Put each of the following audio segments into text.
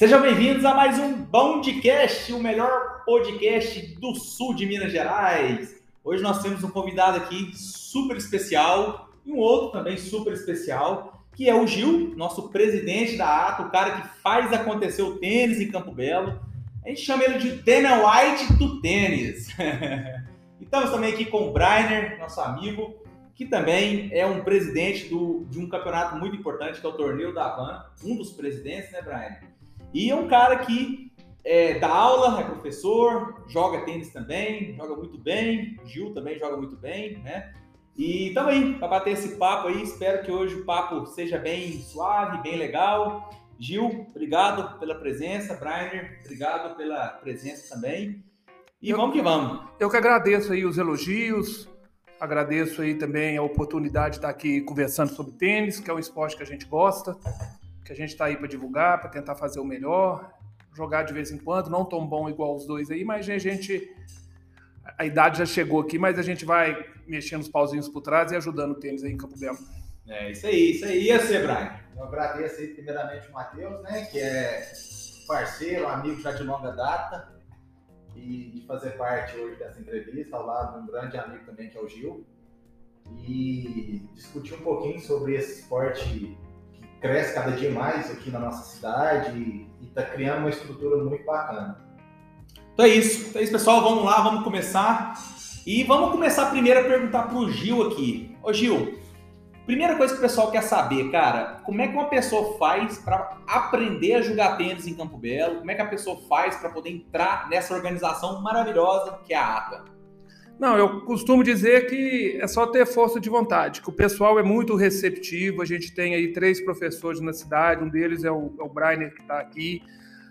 Sejam bem-vindos a mais um Bondcast, o melhor podcast do sul de Minas Gerais. Hoje nós temos um convidado aqui super especial e um outro também super especial, que é o Gil, nosso presidente da ATA, o cara que faz acontecer o tênis em Campo Belo. A gente chama ele de Dana White do tênis. estamos também aqui com o Brainer, nosso amigo, que também é um presidente do, de um campeonato muito importante, que é o Torneio da Havana, um dos presidentes, né, Brainer? E é um cara que é, dá aula, é professor, joga tênis também, joga muito bem, Gil também joga muito bem, né? E estamos aí para bater esse papo aí. Espero que hoje o papo seja bem suave, bem legal. Gil, obrigado pela presença. Brainer, obrigado pela presença também. E eu, vamos que vamos. Eu que agradeço aí os elogios, agradeço aí também a oportunidade de estar aqui conversando sobre tênis, que é um esporte que a gente gosta, que a gente está aí para divulgar, para tentar fazer o melhor, jogar de vez em quando, não tão bom igual os dois aí, mas a gente a idade já chegou aqui, mas a gente vai mexendo os pauzinhos por trás e ajudando o tênis aí em Campo Belo. É isso aí, isso aí. E você, Brian? Eu agradeço aí primeiramente o Matheus, né, que é parceiro, amigo já de longa data, e de fazer parte hoje dessa entrevista, ao lado de um grande amigo também, que é o Gil, e discutir um pouquinho sobre esse esporte cresce cada dia mais aqui na nossa cidade e está criando uma estrutura muito bacana. Então é isso. Então é isso, pessoal. Vamos lá, vamos começar. E vamos começar primeiro a perguntar para o Gil aqui. Ô Gil, primeira coisa que o pessoal quer saber, cara, como é que uma pessoa faz para aprender a jogar tênis em Campo Belo? Como é que a pessoa faz para poder entrar nessa organização maravilhosa que é a ATA? Não, eu costumo dizer que é só ter força de vontade, que o pessoal é muito receptivo. A gente tem aí três professores na cidade, um deles é o, é o Brainer que está aqui.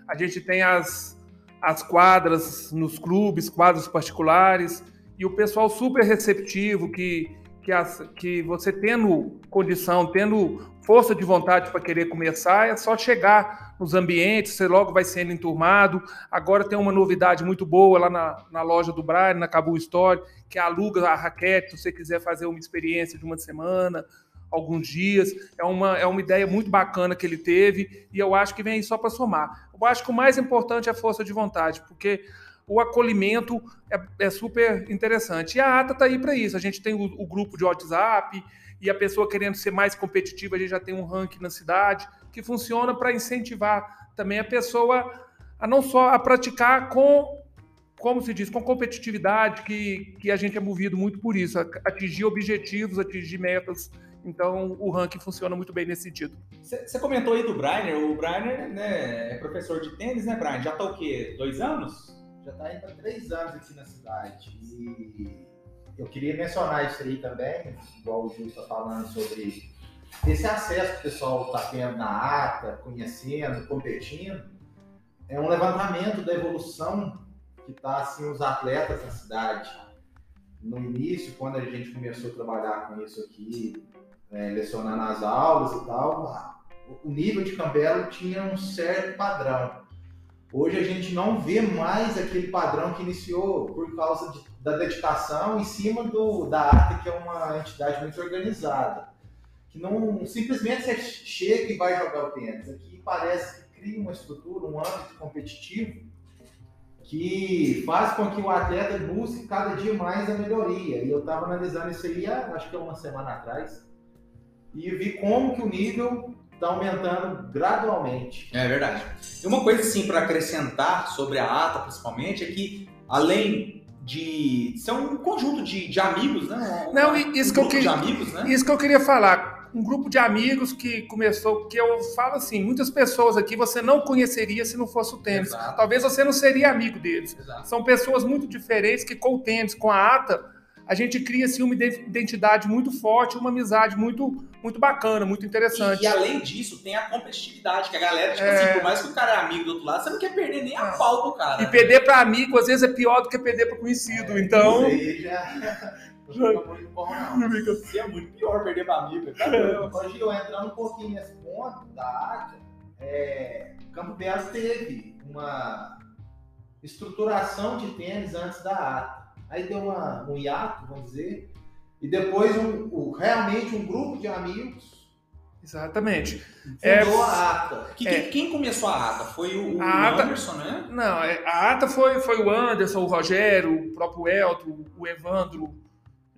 A gente tem as, as quadras nos clubes, quadros particulares, e o pessoal super receptivo, que, que, as, que você tendo condição, tendo força de vontade para querer começar, é só chegar nos ambientes, você logo vai sendo enturmado. Agora tem uma novidade muito boa lá na, na loja do Brian, na Cabo Story, que aluga a raquete, se você quiser fazer uma experiência de uma semana, alguns dias. É uma, é uma ideia muito bacana que ele teve e eu acho que vem só para somar. Eu acho que o mais importante é a força de vontade, porque o acolhimento é, é super interessante. E a ATA está aí para isso. A gente tem o, o, grupo de WhatsApp e a pessoa querendo ser mais competitiva, a gente já tem um ranking na cidade que funciona para incentivar também a pessoa a não só a praticar com como se diz, com competitividade, que, que a gente é movido muito por isso, atingir objetivos, atingir metas então, o ranking funciona muito bem nesse sentido. Você comentou aí do Brainer. O Brainer né, é professor de tênis, né, Brian? Já está o quê? Dois anos? Já está indo para três anos aqui na cidade. E eu queria mencionar isso aí também, igual o Gil está falando sobre esse acesso que o pessoal está tendo na ata, conhecendo, competindo. É um levantamento da evolução que está assim os atletas na cidade. No início, quando a gente começou a trabalhar com isso aqui, é, lecionando as aulas e tal, o nível de Campbell tinha um certo padrão. Hoje a gente não vê mais aquele padrão que iniciou por causa de, da dedicação em cima do, da ATA, que é uma entidade muito organizada. Que não simplesmente você chega e vai jogar o tênis. Aqui parece que cria uma estrutura, um âmbito competitivo que faz com que o atleta busque cada dia mais a melhoria. E eu estava analisando isso aí, acho que é uma semana atrás, e vi como que o nível está aumentando gradualmente. É verdade. E uma coisa assim para acrescentar sobre a ata, principalmente, é que além de ser um conjunto de, de amigos, né? Não, isso um que eu queria, amigos, né? Isso que eu queria falar. Um grupo de amigos que começou, que eu falo assim, muitas pessoas aqui você não conheceria se não fosse o tênis. Exato. Talvez você não seria amigo deles. Exato. São pessoas muito diferentes que com o tênis, com a ata, a gente cria assim, uma identidade muito forte, uma amizade muito, muito bacana, muito interessante. E, e além disso, tem a competitividade, que a galera, tipo assim, é... assim, por mais que o cara é amigo do outro lado, você não quer perder nem a é. pau pro cara. E perder para amigo, às vezes, é pior do que perder para conhecido. É, então. Já. Não fica muito bom, não. Isso é muito pior perder para amigo. Tá Hoje eu entrando um pouquinho nesse ponto da arte, é, Campo Belo teve uma estruturação de tênis antes da ata. Aí deu uma, um hiato, vamos dizer, e depois um, um, realmente um grupo de amigos Exatamente. É, a ata. Que, é, quem começou a ata? Foi o, o ata, Anderson, né? Não, é, a ata foi, foi o Anderson, o Rogério, o próprio Elton, o Evandro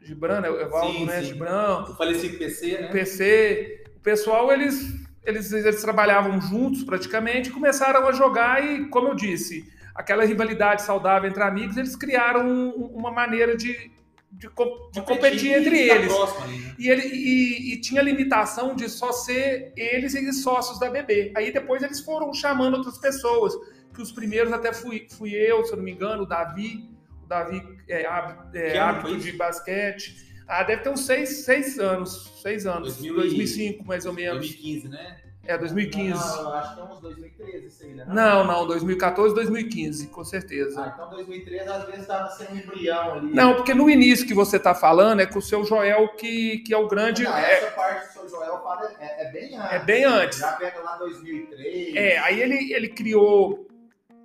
Gibran, né? o Evaldo, sim, né? Sim. Gibran. O falecido PC, né? PC. O pessoal, eles, eles, eles trabalhavam juntos praticamente começaram a jogar e, como eu disse, aquela rivalidade saudável entre amigos, eles criaram uma maneira de, de, de competir entre eles. Ali, né? e, ele, e, e, tinha limitação de só ser eles e sócios da BB. Aí depois eles foram chamando outras pessoas, que os primeiros até fui, fui eu, se eu não me engano, o Davi, o Davi é, é, árbitro de basquete. Ah, deve ter uns seis, seis anos, seis anos, 2000 2005 mais ou menos. 2015, né? É, 2015. Não, acho que é uns 2013 isso aí, né? Não, não, 2014, 2015, com certeza. Ah, então 2013 às vezes estava sendo um embrião ali. Não, porque no início que você está falando é com o seu Joel, que, que é o grande. Não, é... essa parte do seu Joel fala, é, é, bem antes. É bem antes. Já pega lá 2003. É, aí ele, ele criou.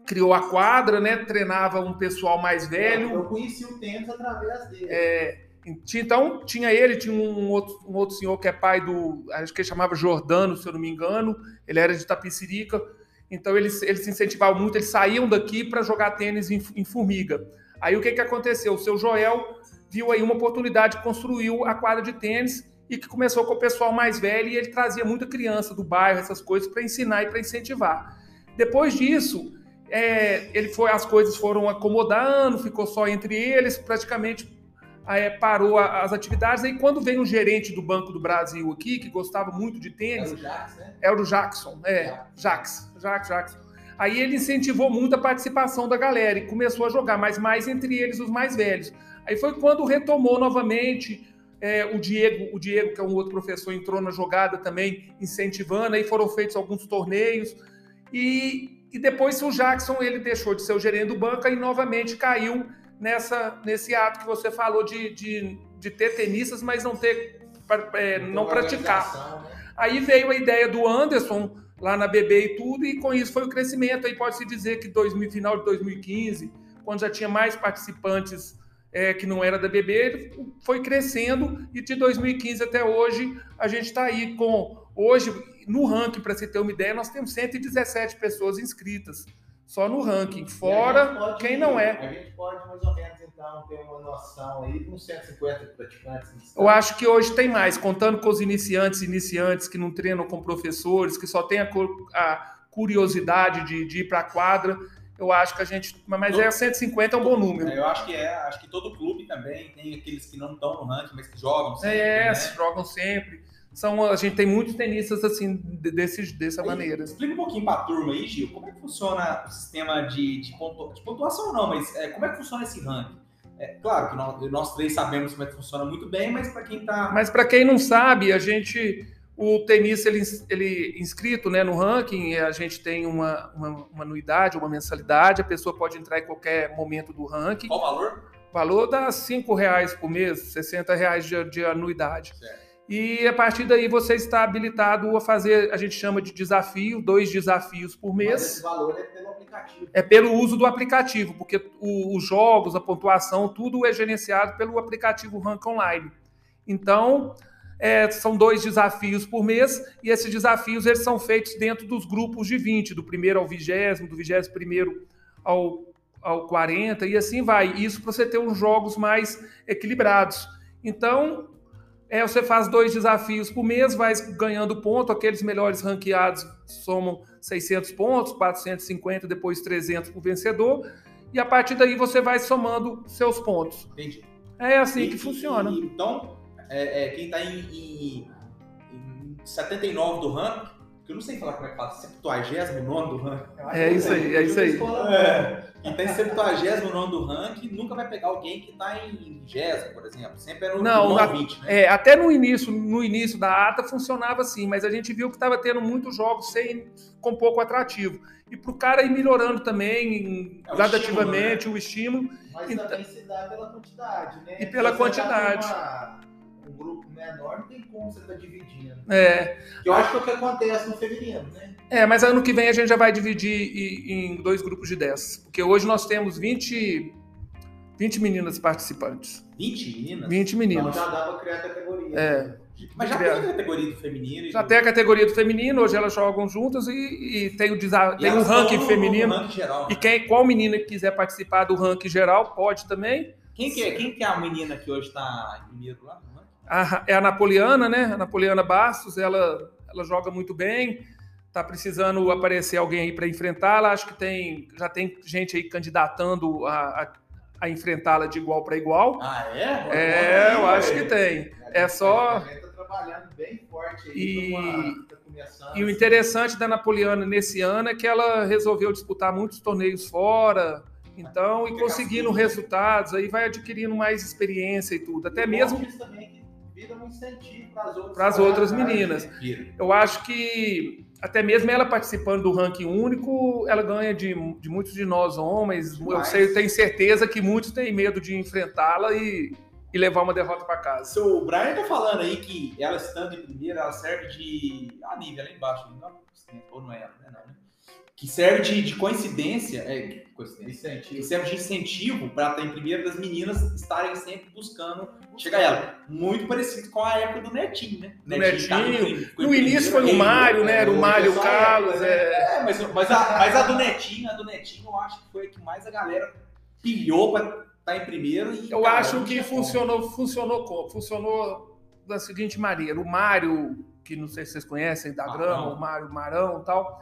Criou a quadra, né? Treinava um pessoal mais velho. Eu, eu conheci o Tênis através dele. É, então, tinha ele, tinha um outro, um outro senhor que é pai do. Acho que ele chamava Jordano, se eu não me engano. Ele era de Tapicirica. Então, eles, eles se incentivavam muito, eles saíam daqui para jogar tênis em, em, Formiga. Aí, o que, que aconteceu? O seu Joel viu aí uma oportunidade, construiu a quadra de tênis e que começou com o pessoal mais velho e ele trazia muita criança do bairro, essas coisas, para ensinar e para incentivar. Depois disso, é, ele foi, as coisas foram acomodando, ficou só entre eles, praticamente é, parou as atividades. Aí quando vem o gerente do Banco do Brasil aqui, que gostava muito de tênis, é o Jackson, né? É o Jackson, é, Jackson, Jackson, Jackson. Aí ele incentivou muito a participação da galera e começou a jogar, mas mais entre eles os mais velhos. Aí foi quando retomou novamente é, o Diego, o Diego, que é um outro professor, entrou na jogada também, incentivando, aí foram feitos alguns torneios. E, e depois o Jackson ele deixou de ser o gerente do banco e novamente caiu nessa, nesse ato que você falou de, de, de ter tenistas, mas não ter é, não praticar. Né? Aí veio a ideia do Anderson lá na BB e tudo, e com isso foi o crescimento. Aí pode-se dizer que 2000, final de 2015, quando já tinha mais participantes é, que não era da BB, ele foi crescendo e de 2015 até hoje a gente está aí com. Hoje, no ranking, para você ter uma ideia, nós temos 117 pessoas inscritas só no ranking. Fora pode, quem não é. A gente pode mais ou menos então ter uma noção aí de uns 150 praticantes. Eu acho que hoje tem mais, contando com os iniciantes, iniciantes que não treinam com professores, que só tem a, a curiosidade de, de ir para a quadra. Eu acho que a gente. Mas é 150 é um bom número. Eu acho que é. Acho que todo clube também tem aqueles que não estão no ranking, mas que jogam sempre. É, né? jogam sempre são, a gente tem muitos tenistas assim, desse, dessa aí, maneira. Explica um pouquinho para a turma aí, Gil, como é que funciona o sistema de, de, pontua, de pontuação, não, mas é, como é que funciona esse ranking? É, claro que nós, nós, três sabemos como é que funciona muito bem, mas para quem está. Mas para quem não sabe, a gente. O tenista, ele, ele inscrito né, no ranking, a gente tem uma, uma, uma, anuidade, uma mensalidade, a pessoa pode entrar em qualquer momento do ranking. Qual o valor? O valor dá R$ reais por mês, 60 reais de, de anuidade. Certo. E a partir daí você está habilitado a fazer, a gente chama de desafio, dois desafios por mês. Mas esse valor é pelo aplicativo. É pelo uso do aplicativo, porque o, os jogos, a pontuação, tudo é gerenciado pelo aplicativo Rank Online. Então, é, são dois desafios por mês, e esses desafios eles são feitos dentro dos grupos de 20, do primeiro ao vigésimo, do vigésimo primeiro ao, ao 40, e assim vai. Isso para você ter uns jogos mais equilibrados. Então, é, você faz dois desafios por mês, vai ganhando ponto, aqueles melhores ranqueados somam 600 pontos, 450, depois 300 por vencedor, e a partir daí você vai somando seus pontos. Entendi. É assim e, que funciona. E, então, é, é, quem está em, em, em 79 do ranking, que eu não sei falar como é que fala, 79 do ranking. É isso aí, é isso aí. É. Quem está em 79 do ranking nunca vai pegar alguém que está em 20, por exemplo. Sempre era o não, na, 20, né? É, até no início, no início da ata funcionava assim, mas a gente viu que estava tendo muitos jogos sem, com pouco atrativo. E para o cara ir melhorando também, é gradativamente, o estímulo. Né? O estímulo. Mas então, também se dá pela quantidade, né? E pela quantidade. Um grupo menor, não tem como você estar tá dividindo. É. Que eu acho que é o que acontece no feminino, né? É, mas ano que vem a gente já vai dividir em dois grupos de 10. Porque hoje nós temos 20, 20 meninas participantes. 20 meninas? 20 meninas. Então já dá pra criar categoria. É. Mas já Criar. tem a categoria do feminino. e Já do- tem a categoria do feminino, hoje elas jogam juntas e, e tem o, desa- e tem elas ranking feminino. no ranking geral, E né? quem, qual menina que quiser participar do ranking geral pode também. Quem, que é, quem que é a menina que hoje tá em primeiro lá? A- é a Napoleana, né? A Napoleana Bastos, ela, ela joga muito bem. Tá precisando aparecer alguém aí para enfrentá-la. Acho que tem, já tem gente aí candidatando a, a, a enfrentá-la de igual para igual. Ah, é? É, eu acho que tem. É só. A gente tá trabalhando bem forte aí. E- uma- tá E o interessante da Napoleana nesse ano é que ela resolveu disputar muitos torneios fora. Então, e conseguindo resultados, aí vai adquirindo mais experiência e tudo. Até E mesmo também é vira um incentivo para as outras, outras meninas. né? Eu acho que até mesmo ela participando do ranking único, ela ganha de, de muitos de nós homens. Eu Mas- sei, eu tenho certeza que muitos têm medo de enfrentá-la e, e levar uma derrota para casa. Seu Brian tá falando aí que ela estando em primeiro, ela serve de. Ah, nível lá embaixo. Não, ou não é ela, né? Não, né? Que serve de, de coincidência. É, coincidência. Que serve de incentivo para estar em primeiro das meninas estarem sempre buscando chegar a ela. Muito parecido com a época do Netinho, né? Do tá no Netinho. prim- ficou em No início foi o Mário, né? Era o Mário é só Carlos. né? É... É, mas, mas, a, mas a do Netinho, a do Netinho, eu acho que foi a que mais a galera pilhou pra estar em primeiro. E, Eu cara, acho que tinha como. funcionou, funcionou como? Funcionou da seguinte maneira. O Mário, que não sei se vocês conhecem, da. Grama, o Mário Marão e tal,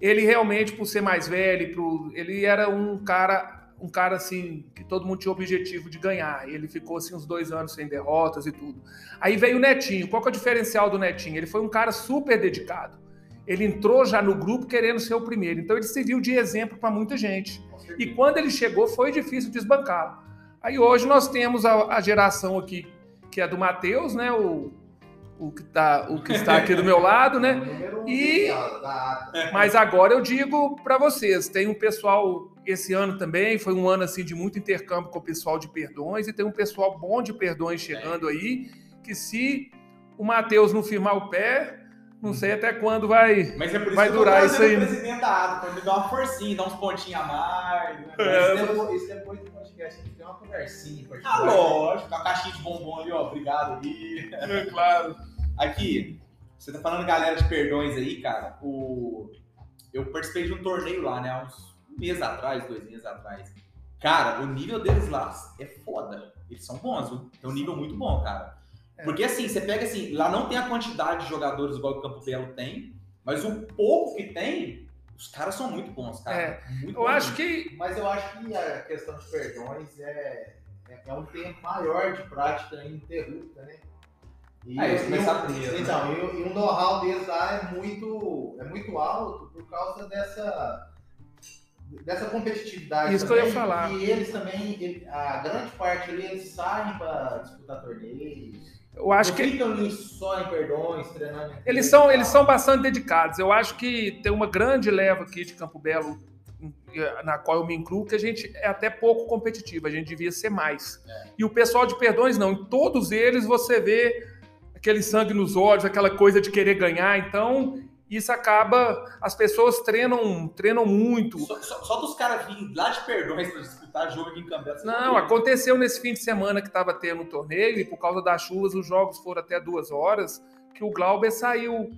ele realmente, por ser mais velho, pro- ele era um cara, um cara assim, que todo mundo tinha o objetivo de ganhar. Ele ficou assim uns dois anos sem derrotas e tudo. Aí veio o Netinho. Qual que é o diferencial do Netinho? Ele foi um cara super dedicado. Ele entrou já no grupo querendo ser o primeiro. Então ele serviu de exemplo para muita gente. E quando ele chegou, foi difícil desbancá-lo. Aí hoje nós temos a, a geração aqui, que é do Matheus, né? O, o, que tá, o que está aqui do meu lado, né? E-. Mas agora eu digo para vocês, tem um pessoal esse ano também, foi um ano assim de muito intercâmbio com o pessoal de Perdões e tem um pessoal bom de Perdões chegando aí, que se o Matheus não firmar o pé, não sei até quando vai. Mas é por isso Vai que durar isso aí, o né? presidente da ADA, pra me dar uma forcinha, dar uns pontinhos a mais. Né? É, Isso depois- Isso depois podcast, a gente tem uma conversinha. em Ah, lógico, a caixinha de bombom ali, ó. Obrigado aí. claro. Aqui, você tá falando galera de perdões aí, cara. O... Eu participei de um torneio lá, né? Há uns um mês atrás, dois meses atrás. Cara, o nível deles lá é foda. Eles são bons, viu? É um nível muito bom, cara. É. Porque assim, você pega assim, lá não tem a quantidade de jogadores igual o Campo Belo tem, mas o pouco que tem, os caras são muito bons, cara. É, Muito Eu bons acho que Mas eu acho que a questão de perdões é, é, é um tempo maior de prática ininterrupta, né? E, Ah, eles e começaram um- primeiro, né? Então, e, o- e um know-how deles lá é muito, é muito alto por causa dessa, dessa competitividade. Isso que eu ia também, falar. E eles também, a grande parte ali, eles saem para disputar torneios. Eu acho que só em perdões, treinando. Eles são, eles são bastante dedicados. Eu acho que tem uma grande leva aqui de Campo Belo, na qual eu me incluo, que a gente é até pouco competitivo, a gente devia ser mais. É. E o pessoal de Perdões, não. Em todos eles você vê aquele sangue nos olhos, aquela coisa de querer ganhar. Então, isso acaba. As pessoas treinam, treinam muito. Só, só- só dos caras virem lá de perdões pra disputar jogo aqui em Cambela. Não, aconteceu nesse fim de semana que estava tendo o torneio, e por causa das chuvas os jogos foram até duas horas, que o Glauber saiu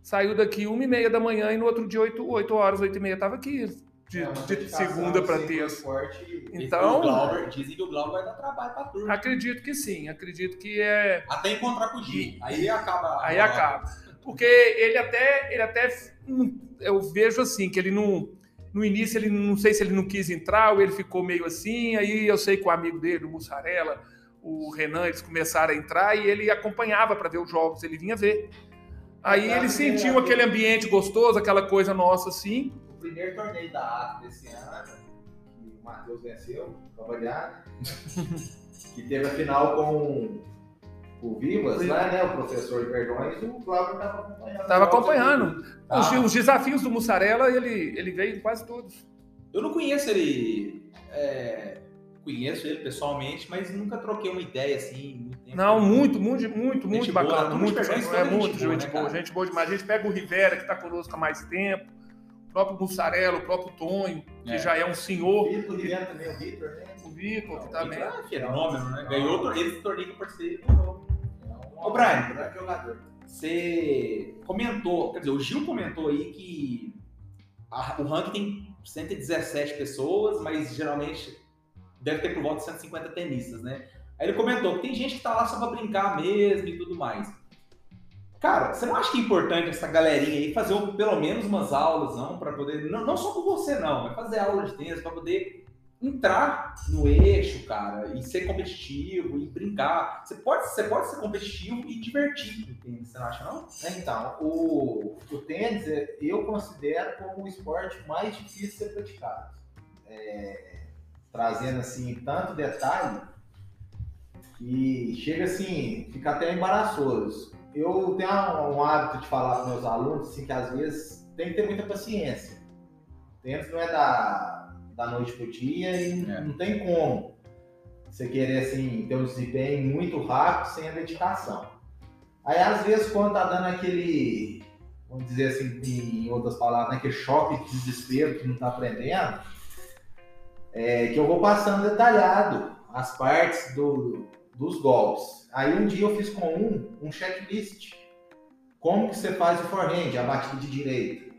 saiu daqui uma e meia da manhã e no outro dia oito, oito horas, oito e meia estava aqui, de, É de dedicação, segunda para sempre terça. forte. Então- o Glauber, dizem que o Glauber vai dar trabalho pra turma. Acredito que sim, acredito que é. Até encontrar com o Gil. Aí acaba. Aí acaba. Porque ele até, ele até. hum, Eu vejo assim, que ele não. No início, ele não sei se ele não quis entrar ou ele ficou meio assim. Aí eu sei que o amigo dele, o Mussarela, o Renan, eles começaram a entrar e ele acompanhava para ver os jogos, ele vinha ver. Aí ele sentiu aquele ambiente gostoso, aquela coisa nossa assim. O primeiro torneio da ATA desse ano, que o Matheus venceu, trabalhar, que teve a final com o Vivas, lá, né? O professor de perdões, o Glauber estava acompanhando. Tava acompanhando. Ah. Os, os desafios do Mussarela, ele, ele veio em quase todos. Eu não conheço ele. é, conheço ele pessoalmente, mas nunca troquei uma ideia assim. Muito tempo. Não, muito, muito, muito, muito boa, bacana. muito, Perdões, é toda gente muito boa, gente né, boa, gente boa demais. A gente pega o Rivera, que está conosco há mais tempo, o próprio Mussarela, o próprio Tonho, que é. já é um senhor. O Vitor, Vitor também, o Vitor, né? O Vitor, que também. É fenômeno, né? Ganhou esse torneio que eu participei. Ô, Brian. Você comentou, quer dizer, o Gil comentou aí que a, o ranking tem 117 pessoas, mas geralmente deve ter por volta de 150 tenistas, né? Aí ele comentou que tem gente que tá lá só pra brincar mesmo e tudo mais. Cara, você não acha que é importante essa galerinha aí fazer pelo menos umas aulas, não, para poder, não, não só com você não, mas fazer aula de tênis para poder entrar no eixo, cara, e ser competitivo e brincar. Você pode, você pode ser competitivo e divertir no tênis, você não acha não? É, então, o, o tênis eu considero como o esporte mais difícil de ser praticado. É, trazendo assim tanto detalhe que chega assim, fica até embaraçoso. Eu tenho um hábito de falar com meus alunos assim, que às vezes tem que ter muita paciência. O tênis não é da, da noite pro dia e é. não tem como você querer assim, ter um desempenho muito rápido sem a dedicação. Aí às vezes quando tá dando aquele, vamos dizer assim, em outras palavras, né, aquele choque de desespero que não tá aprendendo, é, que eu vou passando detalhado as partes do, dos golpes. Aí um dia eu fiz com um, um checklist. Como que você faz o forehand, a batida de direito.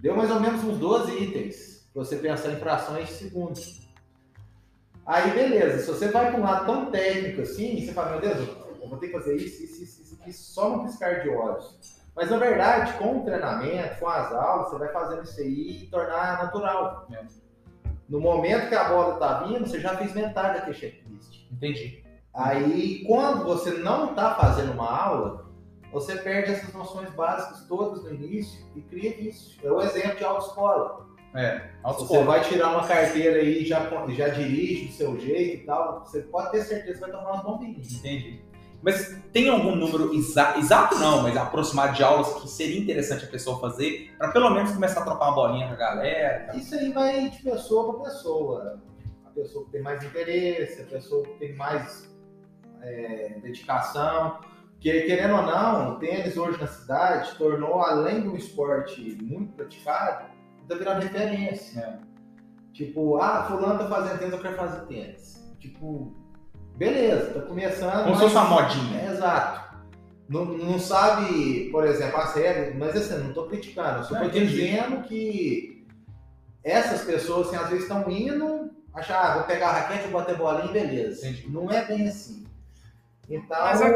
Deu mais ou menos uns 12 itens, você pensar em frações de segundos. Aí beleza, se você vai para um lado tão técnico assim, você fala, meu Deus, eu vou ter que fazer isso, isso, isso, isso aqui, só no piscar de olhos. Mas na verdade, com o treinamento, com as aulas, você vai fazendo isso aí e tornar natural. É. No momento que a bola está vindo, você já fez metade daquele checklist. Entendi. Aí, quando você não está fazendo uma aula, você perde essas noções básicas todas no início e cria isso. É o exemplo de autoescola. É. Você vai tirar uma carteira aí e já, já dirige do seu jeito e tal, você pode ter certeza que vai tomar umas bombinhas. Entendi. Mas tem algum número exa exato não, mas aproximado de aulas que seria interessante a pessoa fazer para pelo menos começar a trocar uma bolinha com a galera? Isso aí vai de pessoa para pessoa. A pessoa que tem mais interesse, a pessoa que tem mais é, dedicação. Que, querendo ou não, o tênis hoje na cidade tornou, além de um esporte muito praticado, está virando referência. É. Tipo, ah, fulano tá fazendo tênis, eu quero fazer tênis. Tipo, beleza, tô começando. Como se fosse uma modinha. É, exato. Não, não sabe, por exemplo, as regras, mas assim, não tô criticando, eu só tô dizendo que essas pessoas, assim, às vezes estão indo, achar, ah, vou pegar a raquete, vou bater bolinha, beleza. Entendi. Não é bem assim. Então, mas a,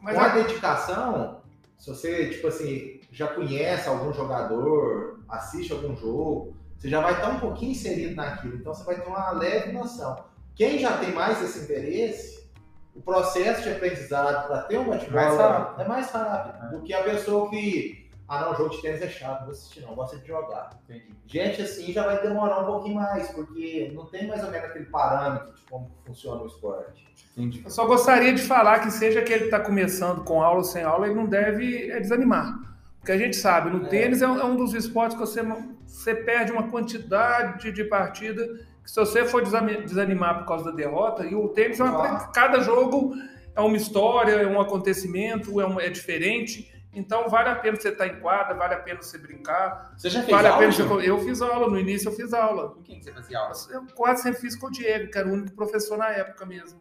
mas com a, a dedicação, se você, tipo assim, já conhece algum jogador, assiste algum jogo, você já vai estar um pouquinho inserido naquilo, então você vai ter uma leve noção. Quem já tem mais esse interesse, o processo de aprendizado para ter um bate-bola é mais rápido é. do que a pessoa que, ah não, jogo de tênis é chato, não vou assistir não, gosta de jogar. Entendi. Gente assim já vai demorar um pouquinho mais, porque não tem mais ou menos aquele parâmetro de como funciona o esporte. Entendi. Eu só gostaria de falar que seja que ele está começando com aula ou sem aula, ele não deve é, desanimar. Porque a gente sabe, no é. tênis é um, é um dos esportes que você, você perde uma quantidade de partida que se você for desanimar por causa da derrota, e o tênis é uma, cada jogo é uma história, é um acontecimento, é, um, é diferente. Então vale a pena você estar em quadra, vale a pena você brincar. Você já fez vale aula? A pena você... Eu fiz aula, no início eu fiz aula. Com quem você fazia aula? Eu quase sempre fiz com o Diego, que era o único professor na época mesmo.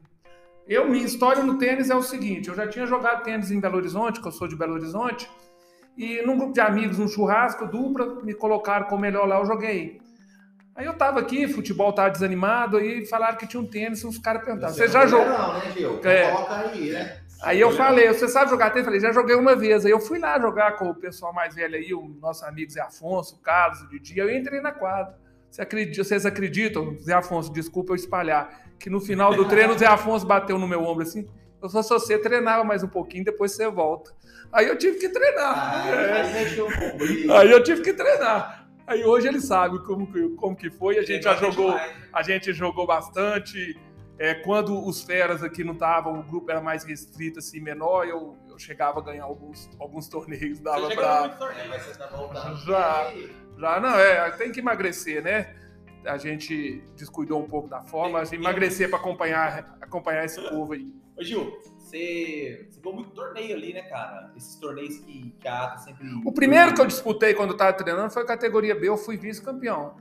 Eu, minha história no tênis é o seguinte: eu já tinha jogado tênis em Belo Horizonte, que eu sou de Belo Horizonte, e num grupo de amigos, num churrasco, dupla, me colocaram como melhor lá, eu joguei. Aí eu tava aqui, futebol tava desanimado, aí falaram que tinha um tênis, os caras perguntaram, você, já jogou? Não, né, Gil? É. Coloca aí, né? Aí eu falei, você sabe jogar tênis? Eu falei, já joguei uma vez. Aí eu fui lá jogar com o pessoal mais velho aí, o nosso amigo Zé Afonso, o Carlos, o Didi. Eu entrei na quadra. Você acredita, vocês acreditam, Zé Afonso, desculpa eu espalhar, que no final do treino o Zé Afonso bateu no meu ombro assim, eu só só você treinava mais um pouquinho, depois você volta. Aí eu tive que treinar. É. aí, eu tive que treinar. Aí hoje ele sabe como como que foi. A gente já jogou, a gente jogou bastante. É, quando os feras aqui não estavam, o grupo era mais restrito, assim, menor, eu, eu chegava a ganhar alguns, alguns torneios, dava para. Tá já, já, não, é, tem que emagrecer, né? A gente descuidou um pouco da forma, a gente emagrecer para acompanhar, acompanhar esse povo aí. Ô Gil, você, você ganhou muito torneio ali, né, cara? Esses torneios que, que a ATA sempre. O primeiro que eu disputei quando eu estava treinando foi categoria B, eu fui vice-campeão.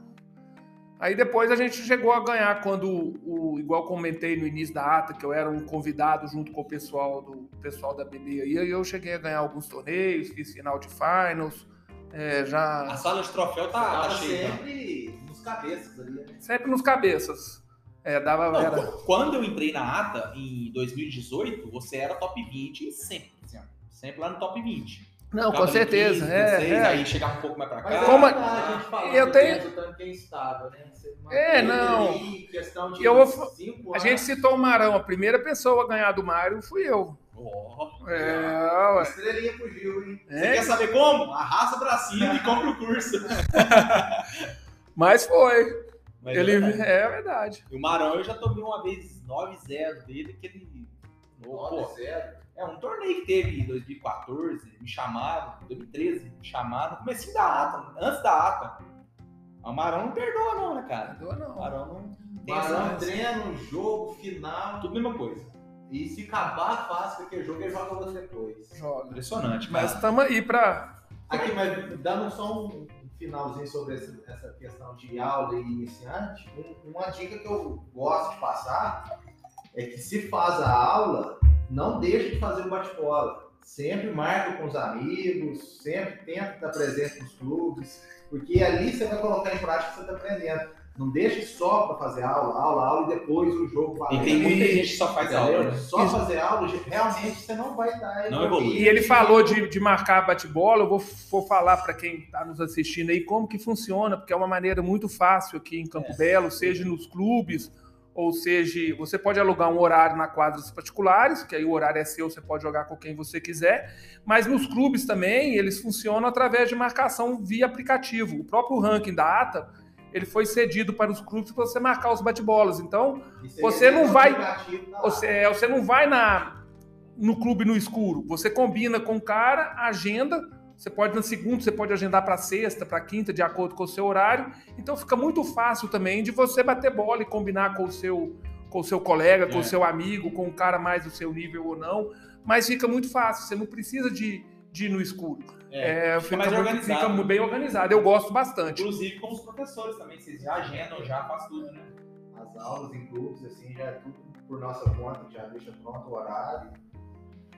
Aí depois a gente chegou a ganhar quando, o, igual comentei no início da ata, que eu era um convidado junto com o pessoal do pessoal da BB aí, aí eu cheguei a ganhar alguns torneios, fiz final de finals, é, já... A sala de troféu tá, tá cheia. sempre nos cabeças ali, né? Sempre nos cabeças. É, dava... Não, era... Quando eu entrei na ata, em 2018, você era top 20 sempre, assim, sempre lá no top 20. Não, com certeza. 15, é, 16, é. Aí chegava um pouco mais pra cá. Mas Como- é verdade, a gente fala eu tenho- quem estava, né? Você É, não. de Eu vou- cinco A gente citou o Marão, a primeira pessoa a ganhar do Mário fui eu. Oh. É, ué. Estrelinha fugiu, hein? Você É, quer saber como? Arrasta pra cima e compra o curso. mas foi. Mas Ele, é verdade. é verdade. E o Marão eu já tomei uma vez 9-0 dele, que ele. Pô, 9-0. é um torneio que teve em 2014, me chamaram, 2013, me chamaram, no comecinho da ata, antes da ata. O Marão não perdoa, não, né, cara? Não, O não. Marão não tem Marão treino, jogo, final. Tudo a mesma coisa. E se acabar fácil aquele jogo, ele joga você depois. Joga. Impressionante, Mas mas. estamos aí para. Aqui, mas dando só um finalzinho sobre essa questão de aula e iniciante, um- uma dica que eu gosto de passar é que se faz a aula, não deixe de fazer o bate-bola. Sempre marque com os amigos, sempre tenta estar presente nos clubes, porque ali você vai colocar em prática o que você está aprendendo. Não deixe só para fazer aula, aula, aula e depois o jogo E valendo. tem muita E- gente que só faz aula, né? Só fazer aula, realmente você não vai estar Não evolui. E ele falou de, de marcar bate-bola. Eu vou, vou falar para quem está nos assistindo aí como que funciona, porque é uma maneira muito fácil aqui em Campo É. Belo, seja nos clubes, ou seja, você pode alugar um horário na quadras particulares, que aí o horário é seu, você pode jogar com quem você quiser. Mas nos clubes também, eles funcionam através de marcação via aplicativo. O próprio ranking da ATA, ele foi cedido para os clubes para você marcar os bate-bolas. Então, Você é não vai- Você, é, você não vai na, no clube no escuro. Você combina com o cara, agenda. Você pode na segunda, você pode agendar para sexta, para quinta, de acordo com o seu horário. Então fica muito fácil também de você bater bola e combinar com o seu, com o seu colega, com É. o seu amigo, com o cara mais do seu nível ou não. Mas fica muito fácil. Você não precisa de, de ir no escuro. É, É, fica mais muito- organizado. fica bem organizado. Eu gosto bastante. Inclusive com os professores também, vocês já agendam, já faz tudo, né? As aulas em grupos, assim, já é tudo por nossa conta, já deixa pronto o horário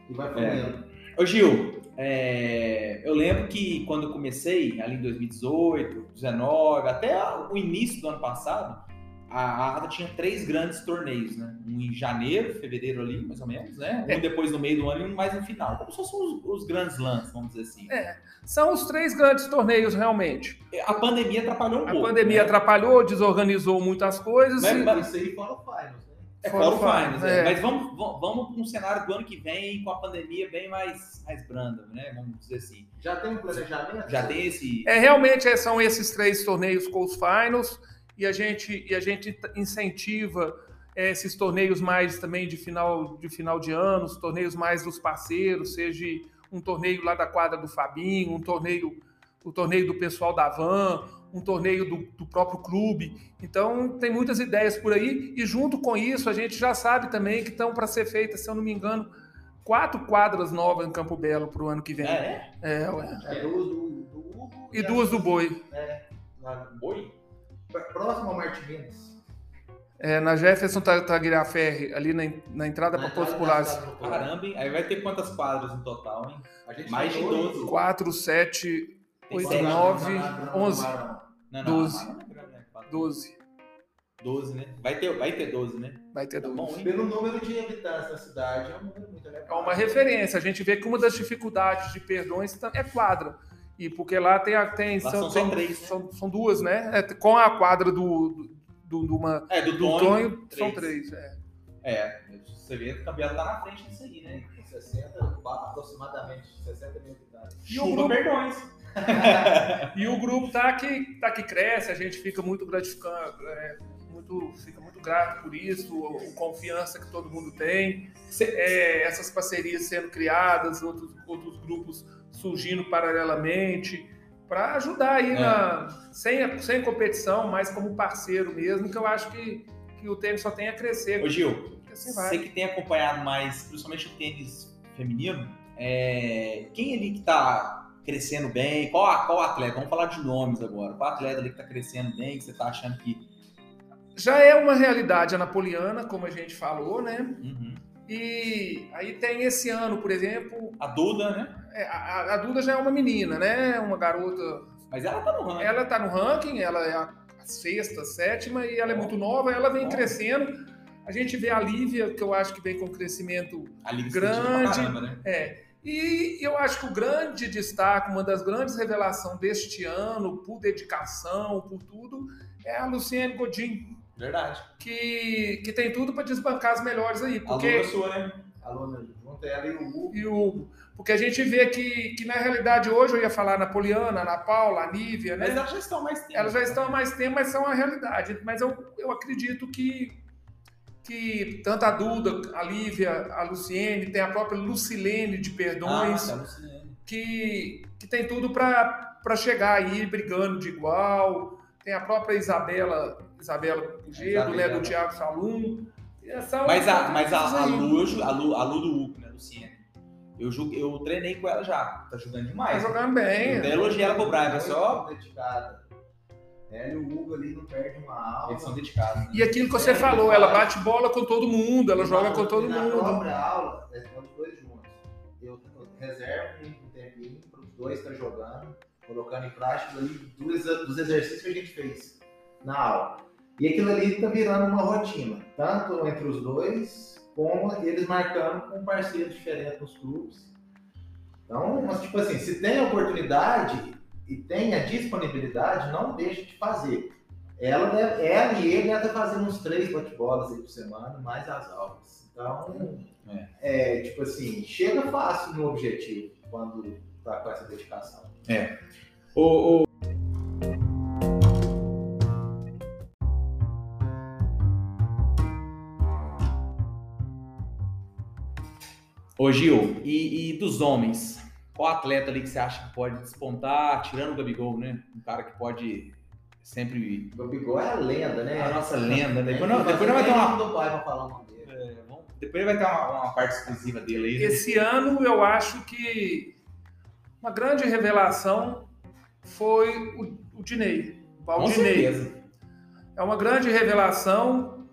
e vai fluindo. Ô Gil, é, eu lembro que quando eu comecei, ali em 2018, 2019, até o início do ano passado, a ATA tinha três grandes torneios, né? Um em janeiro, fevereiro ali, mais ou menos, né? Um É. depois no meio do ano e um mais no final. Como se fossem os, os grandes lances, vamos dizer assim. É. São os três grandes torneios, realmente. A pandemia atrapalhou um A pouco. pandemia né? atrapalhou, desorganizou muitas coisas. Mas- e- mas- Isso aí fora o Finals, né? É Fora fora o Finals, Finals, é. é. Mas vamos, vamos, vamos para um cenário do ano que vem com a pandemia bem mais, mais branda, né? Vamos dizer assim. Já tem um planejamento? Já tem esse. É, realmente é, são esses três torneios com os finals e a gente, e a gente incentiva é, esses torneios mais também de final, de final de ano, os torneios mais dos parceiros, seja um torneio lá da quadra do Fabinho, um torneio, o torneio do pessoal da Van, um torneio do, do próprio clube. Então tem muitas ideias por aí e junto com isso a gente já sabe também que estão para ser feitas, se eu não me engano, quatro quadras novas em Campo Belo para o ano que vem. É, é? É, ué. É duas do, do Hugo E duas do Boi. lá Boi? Próximo ao Martin Minas. É, na Jefferson Ta- Tagliaferri, ali na, na entrada para da Pulares. Caramba, hein? Aí vai ter quantas quadras no total, hein? A gente Mais de dois- 12. 4, 7, Tem 8, sete. 9, na- na- na- 11, Barão. Não, Doze. não, não é grande, né? Quatro. 12. 12, né? Vai ter, vai ter 12, né? Vai ter Tá 12. bom, hein? Pelo número de habitantes da cidade, é um número muito É legal. uma referência. A gente vê que uma das dificuldades de perdões é quadra. E porque lá tem, tem, Lá são, são tem- três, né? são, são duas, né? É, com a quadra do, do, do, uma, É, do, do Tonho, Tonho, são três. É. É, você vê que o Campeonato tá na frente disso aí, né? Com 60, aproximadamente 60 mil habitantes. E o Chupa grupo- perdões. E o grupo tá que, tá que cresce, a gente fica muito gratificado, é, muito, fica muito grato por isso, a confiança que todo mundo tem, é, essas parcerias sendo criadas, outros, outros grupos surgindo paralelamente, para ajudar aí, na, sem, sem competição, mas como parceiro mesmo, que eu acho que, que o tênis só tem a crescer. Ô Gil, assim Você que tem acompanhado mais, principalmente o tênis feminino, é, quem ali que tá crescendo bem? Qual, qual atleta? Vamos falar de nomes agora. Qual atleta ali que tá crescendo bem, que você tá achando que. Já é uma realidade a napoliana, como a gente falou, né? Uhum. E aí tem esse ano, por exemplo, A Duda, né? é, a, a Duda já é uma menina, né? Uma garota. Mas ela tá no ranking. Ela tá no ranking, ela é a sexta, sétima, e ela é muito nova, ela vem Ó. crescendo. A gente vê a Lívia, que eu acho que vem com crescimento A Liga grande. Caramba, né? É, e eu acho que o grande destaque, uma das grandes revelações deste ano, por dedicação, por tudo, é a Luciane Godin, Verdade. que, que tem tudo para desbancar as melhores aí. Porque, Luda sua, né? Aluna junto ela e o Hugo. e o, porque a gente vê que, que, na realidade, hoje eu ia falar na Poliana, na Paula, a Nívia, né? Mas elas já estão mais tempo. Elas já estão há mais tempo, mas são a realidade. Mas eu, eu acredito que, que tanto a Duda, a Lívia, a Luciene, tem a própria Lucilene de Ah, Perdões, tá, Luciane. que, que tem tudo para chegar aí brigando de igual. Tem a própria Isabela, Isabela Pugedo, né, do Thiago Salum. São- Mas a, mas a, a. Lu, a Lu, a Lu do Hugo, né, Luciane? Eu, eu treinei com ela já. Tá jogando Tá demais. jogando bem. Eu até elogiei ela pro Brian, mas só. Dedicada. Ela e o Hugo ali não perdem uma aula. Eles são dedicados. né? E aquilo que você falou, ela bate bola com todo mundo, ela joga com todo Na mundo. própria aula, é os dois juntos. Eu, eu reservo um tempinho para os dois estar jogando, colocando em prática ali dos, dos exercícios que a gente fez na aula. E aquilo ali está virando uma rotina, tanto entre os dois, como eles marcando com parceiros diferentes nos clubes. Então, mas, tipo assim, se tem a oportunidade e tem a disponibilidade, não deixe de fazer. Ela, deve, ela e ele devem fazendo uns três bate-bolas aí por semana, mais as aulas. Então, é. tipo assim, chega fácil no objetivo quando tá com essa dedicação. Ô, ô, Ô Gil, e, e dos homens? Qual atleta ali que você acha que pode despontar, tirando o Gabigol, né? Um cara que pode sempre. O Gabigol é a lenda, né? A nossa lenda. É, Depois, não, depois não vai ter uma. do pai pra falar o nome dele. é, vamos- Depois vai ter uma, uma parte exclusiva dele aí. né? Esse ano eu acho que uma grande revelação foi o, o Dinei, o Valdinei. certeza. É uma grande revelação,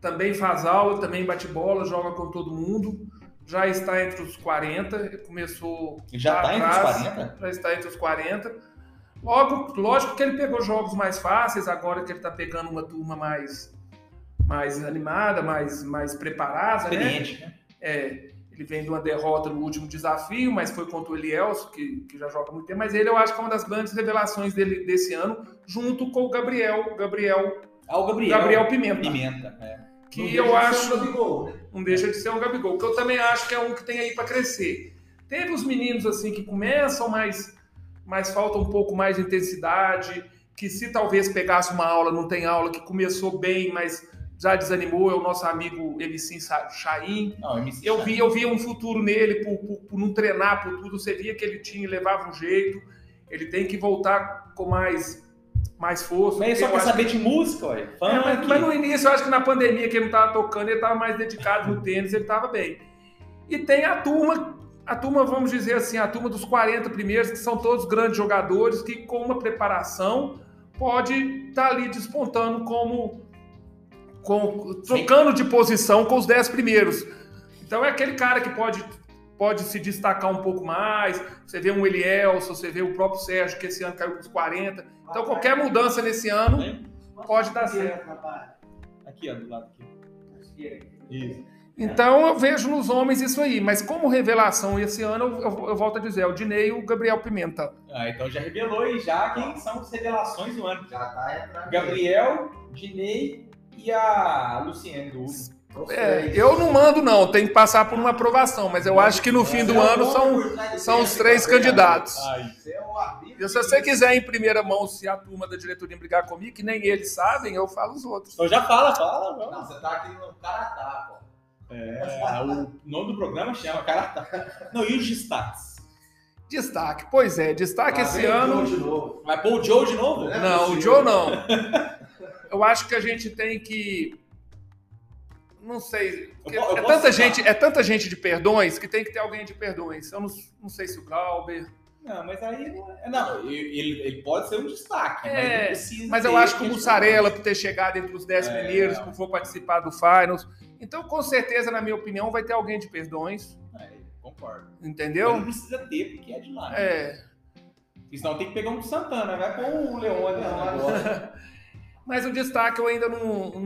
também faz aula, também bate bola, joga com todo mundo, já está entre os 40, começou Ele já lá tá entre os atrás, 40? já está entre os 40. Logo, lógico que ele pegou jogos mais fáceis, agora que ele está pegando uma turma mais, mais animada, mais, mais preparada, né? Experiente, né? É, ele vem de uma derrota no último desafio, mas foi contra o Elielso, que, que já joga muito tempo. Mas ele eu acho que é uma das grandes revelações dele desse ano, junto com o Gabriel, Gabriel, Ah, o Gabriel. Gabriel Pimenta. Pimenta, é. Que Não eu acho. um Gabigol, né? Não deixa de ser um Gabigol, que eu também acho que é um que tem aí para crescer. Teve os meninos assim que começam, mas, mas falta um pouco mais de intensidade, que se talvez pegasse uma aula, não tem aula, que começou bem, mas já desanimou, é o nosso amigo MC MC Eu vi, eu via um futuro nele por, por, por não treinar, por tudo. Você via que ele tinha, levava um jeito. Ele tem que voltar com mais, mais força. Mas ele só quer saber de música, ué. é, mas, mas no início, eu acho que na pandemia que ele não estava tocando, ele estava mais dedicado no tênis, ele estava bem. E tem a turma, a turma, vamos dizer assim, a turma dos 40 primeiros, que são todos grandes jogadores, que com uma preparação pode estar ali despontando como. Com, trocando de posição com os 10 primeiros. Então é aquele cara que pode, pode se destacar um pouco mais. Você vê um Elielson, você vê o próprio Sérgio, que esse ano caiu para os 40. Então qualquer mudança nesse ano pode dar certo. Aqui, ó, do lado aqui. Isso. Então eu vejo nos homens isso aí, mas como revelação esse ano, eu, eu- eu volto a dizer, é o Dinei e o Gabriel Pimenta. Ah, então já revelou aí já quem são as revelações do ano. Já tá entrando. Gabriel, Dinei e a Luciene do Hugo. É, eu não mando não, tem que passar por uma aprovação, mas eu acho que no fim do ano são, são os três candidatos. É E se você quiser em primeira mão, se a turma da diretoria brigar comigo, que nem eles sabem, eu falo os outros. então já fala, fala. Não, você tá aqui no Caratá, pô. É, o nome do programa chama Cara. Não, e os destaques? Destaque, pois é, destaque Lá esse ano. Joe de novo. Vai pôr o Joe de novo? É Não, o. Joe não. Eu acho que a gente tem que não sei. Eu eu é, tanta citar. gente, é tanta gente de perdões que tem que ter alguém de perdões. Eu não, não sei se o Glauber. Não, mas aí não ele, ele pode ser um destaque, mas É, precisa. Mas eu acho que o Mussarela, por ter chegado entre os 10 É, primeiros, não. por for participar do Finals. Então, com certeza, na minha opinião, vai ter alguém de perdões. É, concordo. Entendeu? Não precisa ter, porque é de lá. né? É. Porque Senão tem que pegar um do Santana, vai pôr o Leone né. Mas o destaque eu ainda não, não,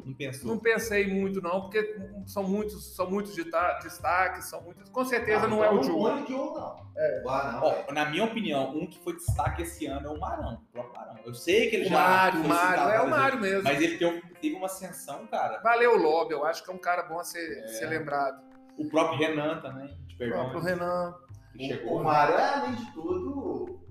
Não não pensei muito, não, porque são muitos, são muitos destaques, são muitos. Com certeza Ah, não então é o Não Joe. põe o Joe, não. É. Ah, não. Ó, na minha opinião, um que foi destaque esse ano é o Marão. O próprio Marão. Eu sei que ele O já. Mário, o Mário, é o Mário mesmo. Mas ele teve, teve uma ascensão, cara. Valeu o Lobby, eu acho que é um cara bom a ser, É. ser lembrado. O próprio Renan também, de O próprio Renan. que O, chegou. o Mário, é, além de tudo,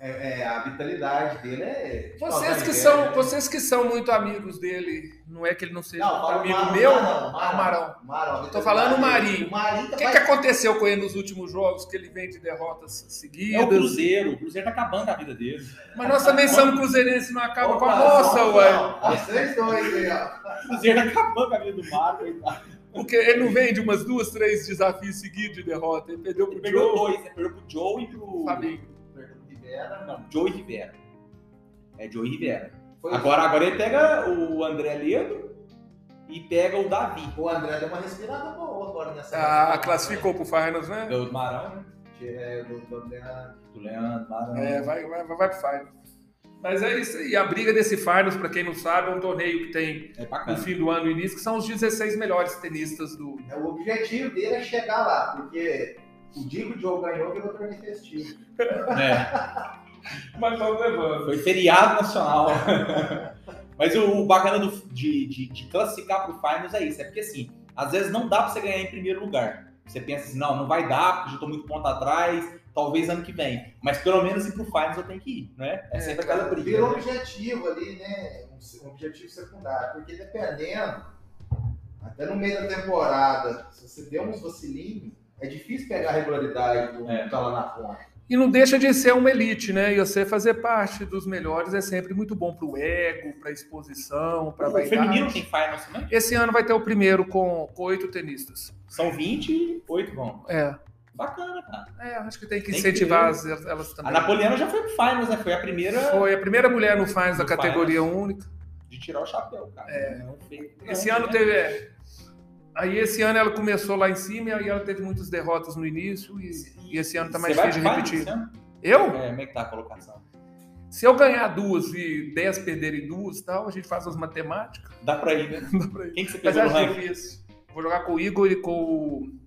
é, é, a vitalidade dele é. Vocês que, Nossa, são, né? vocês que são muito amigos dele, não é que ele não seja Não, amigo Marão, meu? Marão, Marão. Marão, Tô falando o Marinho. O Marinho tá que, que aconteceu com ele nos últimos jogos? Que ele vem de derrotas É o seguidas. Cruzeiro. O Cruzeiro tá acabando a vida dele. Mas nós também somos cruzeirenses, não acaba com a Opa, moça, só- ué. Vocês dois aí, ó. O Cruzeiro tá acabando a vida do coitado. Porque ele não vem de umas duas, três desafios seguidos de derrota. Ele perdeu Ele pro perdeu Joe, dois, né? Perdeu pro Joe e pro. Fabinho. Rivera. Não, Joe e Rivera. É Joe e Rivera. Foi Agora, agora ele pega o André Ledo e pega o Davi. O André deu uma respirada boa agora nessa. Ah, classificou pro Finals, né? Do Marão, né? É, do, do André. Do Leandro, Marão. É, vai, vai, vai pro Finals. Mas é isso aí. A briga desse Finals, pra quem não sabe, é um torneio que tem É no fim do ano e início, que são os 16 melhores tenistas do. É, o objetivo dele é chegar lá, porque o dia que o Joe ganhou virou torneio festivo. É, Mas vamos levando. foi feriado nacional. Mas o, o bacana do- de, de, de classificar pro Finals é isso. É porque assim, às vezes não dá pra você ganhar em primeiro lugar. Você pensa assim, não, não vai dar, porque eu já tô muito ponto atrás, talvez ano que vem. Mas pelo menos ir pro Finals eu tenho que ir, né? É sempre aquela briga. Virou um né? objetivo ali, né? Um, um objetivo secundário. Porque dependendo, até no meio da temporada, se você der uns vacilinhos, é difícil pegar a regularidade do É. que tá lá na ponta. E não deixa de ser uma elite, né? E você fazer parte dos melhores é sempre muito bom pro ego, pra exposição, pra O vaidade. feminino tem Finals também? Esse ano vai ter o primeiro com oito tenistas. São 28 vão. É, Bacana, cara. é, acho que tem que Tem que incentivar ter. as- elas A também. Napoleana já foi pro Finals, né? Foi a primeira Foi a primeira mulher no Finals da categoria única. de tirar o chapéu, cara. É. Esse Não, ano né? teve. É, Aí esse ano ela começou lá em cima e aí ela teve muitas derrotas no início e, e esse ano tá mais Você difícil de repetir. Ano? Eu? É, como é que tá a colocação? Se eu ganhar duas e dez perderem duas e tal, a gente faz as matemáticas. Dá pra ir, né? Dá pra ir. Quem que você Mas pegou no acho ranking? difícil. Vou jogar com o Igor e com o.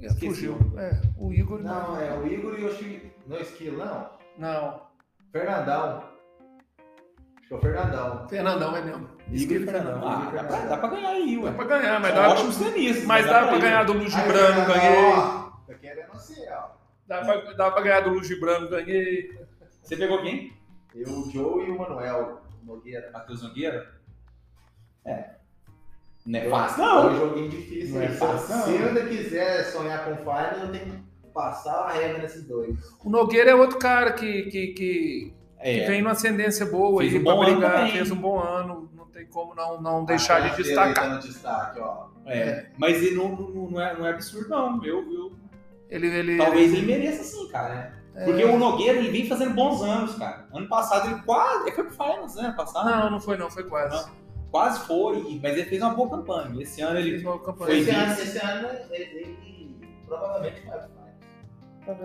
Esqueci. Fugiu. É, o Igor. Não, é o Igor e o. Não é Esquilo, não. Não, Fernandão. Acho que é o Fernandão. Fernandão é mesmo. Igor e Fernandão. Ah, dá pra, dá pra ganhar aí, ué. Dá pra ganhar, mas São dá, ótimos tenistas. mas dá pra ir. ganhar do Gibrano, Fernandão, ganhei. ó, Tá querendo você, ó. Dá pra, dá pra ganhar do Luiz Gibrano, ganhei. Você pegou quem? Eu, o Joe e o Manuel Nogueira. Matheus Nogueira? É. Não é fácil, É não. um joguinho difícil. Não é fácil, não. Se eu ainda quiser sonhar com Final, eu tenho que passar a regra nesses dois. O Nogueira é outro cara que, que, que, que É. vem numa ascendência boa Fez aí um pra bom ano brigar, também. fez um bom ano, não tem como não, não deixar Ah, de ele destacar. dando destaque, ó. É. Mas ele não, não, não é, não é absurdo, não. Eu, eu, Ele, ele, talvez ele mereça sim, cara. né? É. Porque o Nogueira ele vem fazendo bons anos, cara. Ano passado ele quase. Ele foi pro Finals, né? Ano passado. Não, não foi não, foi quase. Não. Quase foi, mas ele fez uma boa campanha. Esse ano Ele ele. fez uma campanha. Foi Esse ano, esse ano ele, ele provavelmente vai.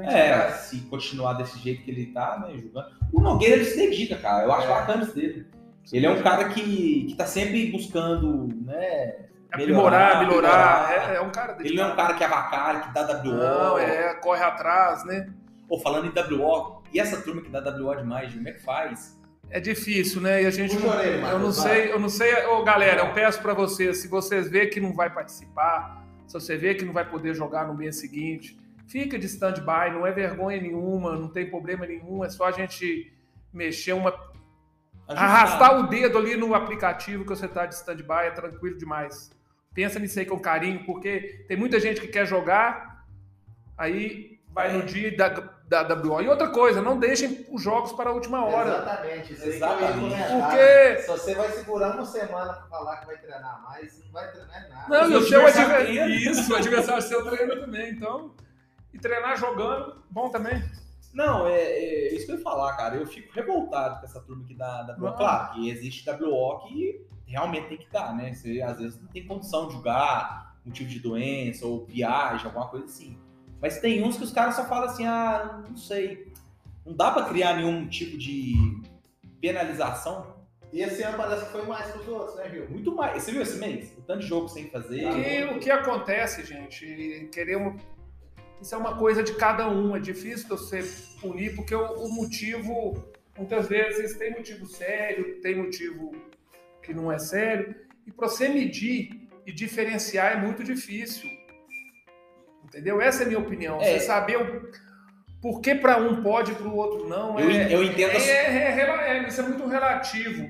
É, se continuar desse jeito que ele tá, né, jogando. O Nogueira ele se dedica, cara. Eu acho É. bacana isso dele. Ele é um cara que, que tá sempre buscando, né? Aprimorar, melhorar. melhorar. É, é um cara dele. Ele não é um cara que avacalha, que dá WO. Não, é, corre atrás, né? Pô, falando em WO, e essa turma que dá WO demais, como é que faz? É difícil, né? E a gente. Orelha, eu não sei, eu não sei. Ô, galera, eu peço pra vocês, se vocês vê que não vai participar, se você vê que não vai poder jogar no mês seguinte, fica de stand-by, não é vergonha nenhuma, não tem problema nenhum, é só a gente mexer uma. Arrastar o dedo ali no aplicativo que você tá de stand-by, é tranquilo demais. Pensa nisso aí com carinho, porque tem muita gente que quer jogar, aí vai no dia da, da WO. E outra coisa, não deixem os jogos para a última hora. Exatamente. Exatamente. Porque- Se você vai segurar uma semana pra falar que vai treinar mais, não vai treinar nada. Não, e o seu adversário. Isso, o adversário seu treina também. Então, e treinar jogando, bom também. Não, é, é isso que eu ia falar, cara. Eu fico revoltado com essa turma que dá WO. Ah. Claro que existe WO que realmente tem que dar, né? Você às vezes não tem condição de jogar, motivo de doença, ou viagem, alguma coisa assim. Mas tem uns que os caras só falam assim, ah, não sei. Não dá pra criar nenhum tipo de penalização. E esse ano parece que foi mais que os outros, né, Rio? Muito mais. Você viu esse mês? O tanto de jogo sem fazer. E o que acontece, gente, queremos. Isso é uma coisa de cada um, é difícil você punir, porque o, o motivo, muitas vezes, tem motivo sério, tem motivo que não é sério, e para você medir e diferenciar é muito difícil. Entendeu? Essa é a minha opinião. É. Você saber o por que para um pode e para o outro não. Eu, é, eu entendo é, é, é é, isso é muito relativo.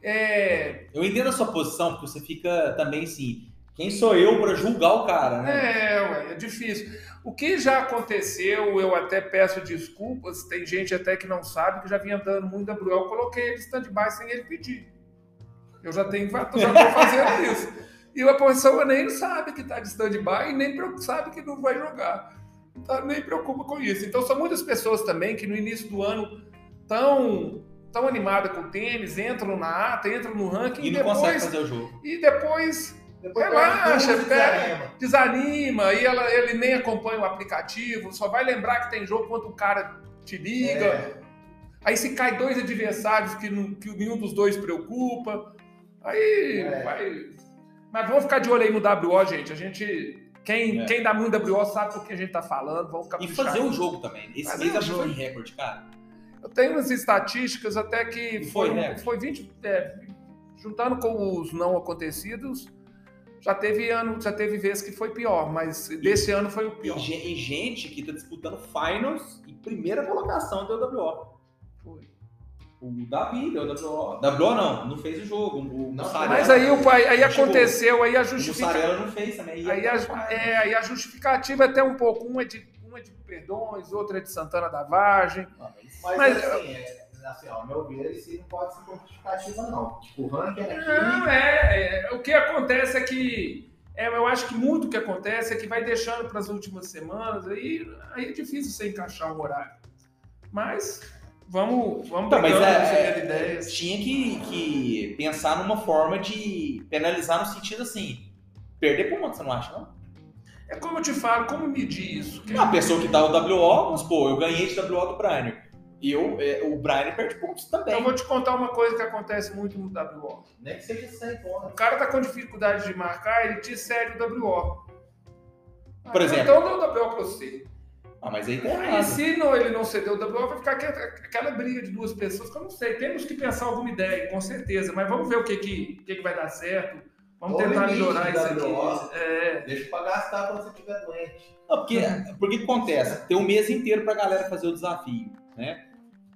É, eu entendo a sua posição, porque você fica também assim. Quem sou eu pra julgar o cara, né? É, ué, é difícil. O que já aconteceu, eu até peço desculpas, tem gente até que não sabe, que já vinha dando muito WO, eu coloquei ele stand-by sem ele pedir. Eu já tenho, já estou fazendo isso. E a pessoa nem sabe que está de stand-by e nem sabe que não vai jogar. Então, nem preocupa com isso. Então, são muitas pessoas também que no início do ano estão tão animadas com o tênis, entram na ata, entram no ranking E e, consegue depois, fazer o jogo. e depois Depois Relaxa, tudo, pera. desanima. desanima e ela, ele nem acompanha o aplicativo, só vai lembrar que tem jogo quando o cara te liga. É. Aí se cai dois adversários que, não- que nenhum dos dois preocupa. Aí É. vai. Mas vamos ficar de olho aí no WO, gente. A gente. Quem, É. quem dá muito WO sabe do que a gente tá falando. Vamos E fazer o jogo também. Esse Fazer mês que foi recorde, cara. Eu tenho umas estatísticas até que E foi, foi, né? foi 20. é, juntando com os não acontecidos, já teve ano, já teve vezes que foi pior, mas desse ano foi o E, pior. e gente que tá disputando finals e primeira colocação deu WO. Foi. O Davi deu WO. WO não, não fez o jogo. O Não, Mussarela, Mas aí, o pai, aí Chegou. aconteceu, aí a o justificativa. Mussarela não fez também. E Aí a, é, aí a justificativa é até um pouco. Um é de, um é de Perdões, outra é de Santana da Vargem. Ah, mas- Mas, Mas- assim, é, assim, ó, ao meu ver, isso não pode ser justificativa, não. Tipo, o ranking aqui. Não, é, é, O que acontece é que. é, eu acho que muito o que acontece é que vai deixando para as últimas semanas, aí, aí é difícil você encaixar um horário. Mas vamos, vamos Então, mas é, é, ideias. tinha que, que pensar numa forma de penalizar no sentido assim. Perder pontos, você não acha, não? É como eu te falo, como medir isso? Que- A pessoa que dá o WO, vamos supor, eu ganhei de WO do Brainer. E eu, é, o Brainer perde pontos também. Então, eu vou te contar uma coisa que acontece muito no WO. Nem que seja 100 O pontos. cara tá com dificuldade de marcar, ele te cede o WO. Por Ah, exemplo. Então dá o WO pra você. Ah, mas aí tá errado. se não, ele não cedeu o WO, vai ficar aquela, aquela briga de duas pessoas que eu não sei. Temos que pensar alguma ideia, com certeza. Mas vamos ver o que, que, o que, que vai dar certo. Vamos Ou tentar melhorar isso WO. aqui. É, Deixa pra gastar quando você estiver doente. Não, porque, porque que acontece? Tem um mês inteiro pra galera fazer o desafio, né?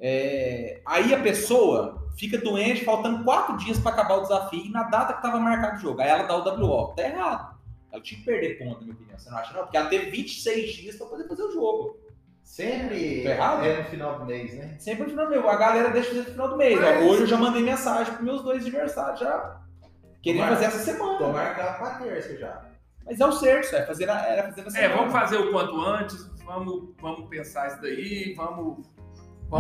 É, aí a pessoa fica doente, faltando quatro dias pra acabar o desafio, e na data que tava marcado o jogo. Aí ela dá o WO. Tá errado. Ela tinha que perder ponto, na minha opinião. Você não acha, não? Porque ela teve 26 dias pra poder fazer o jogo. Sempre Tô errado? é no final do mês, né? Sempre no final do mês. A galera deixa fazer no final do mês. ó. Mas- Hoje eu já mandei mensagem pros meus dois adversários já. Querendo fazer essa semana. Tô marcado pra terça já. Mas é o certo, é fazer na, era fazer na é, semana. vamos fazer o quanto antes, vamos, vamos pensar isso daí, vamos,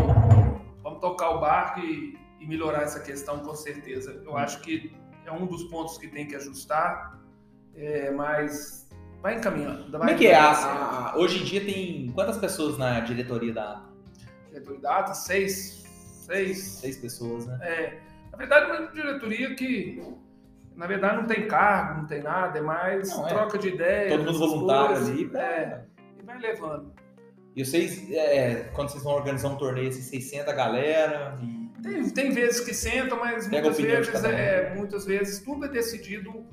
vamos, vamos tocar o barco e, e melhorar essa questão com certeza. Eu acho que é um dos pontos que tem que ajustar, é, mas vai encaminhando. Como é que é? A- a- hoje em dia tem quantas pessoas na diretoria da Diretor de data, seis, seis, Seis pessoas, né? É, na verdade, uma diretoria que, na verdade, não tem cargo, não tem nada, é mais Não, é. troca de ideias. Todo mundo voluntário ali. Pra... É, e vai levando. E vocês, é, quando vocês vão organizar um torneio, assim, vocês sentam a galera e... Tem, tem vezes que sentam, mas Pega muitas vezes, é, muitas vezes tudo é decidido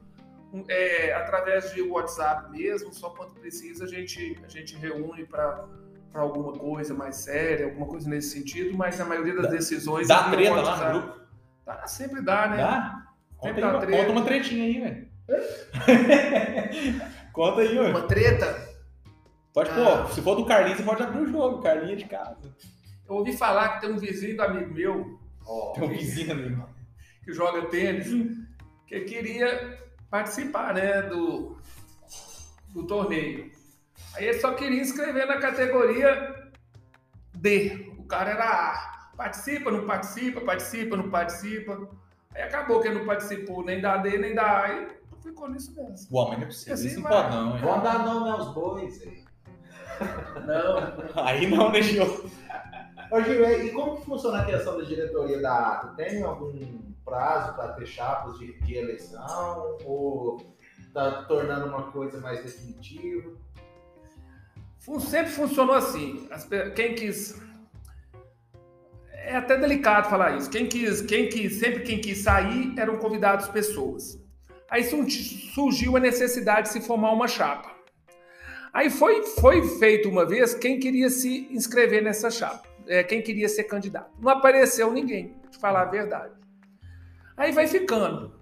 é, através de WhatsApp mesmo, só quando precisa a gente, a gente reúne para alguma coisa mais séria, alguma coisa nesse sentido, mas a maioria das Dá- decisões... Dá é treta lá no grupo? Dá, sempre dá, né? Dá? Conta Sempre aí, dá uma, treta. conta uma tretinha aí, velho. conta aí, ué. Uma treta. Pode ah. pôr. Se for do Carlinhos, você pode abrir o jogo. Carlinhos de casa. Eu ouvi falar que tem um vizinho do amigo meu. Oh, tem um vizinho amigo. Que joga tênis. Que queria participar, né? Do, do torneio. Aí ele só queria inscrever na categoria D. O cara era A. Participa, não participa, participa, não participa. Aí acabou que ele não participou nem da D, nem da A. E ficou nisso mesmo. O homem não é possível. Assim, isso não pode, não. Vamos dar nome aos bois aí. Não. Aí não, né, Gil? Ô, Gil, e como que funciona a questão da diretoria da ATA? Tem algum prazo para ter chapas de, de eleição? Ou está tornando uma coisa mais definitiva? Sempre funcionou assim. Quem quis. É até delicado falar isso. Quem quis, quem quis, sempre quem quis sair eram convidados pessoas. Aí surgiu a necessidade de se formar uma chapa. Aí foi, foi feito uma vez quem queria se inscrever nessa chapa, é, quem queria ser candidato. Não apareceu ninguém, de falar a verdade. Aí vai ficando.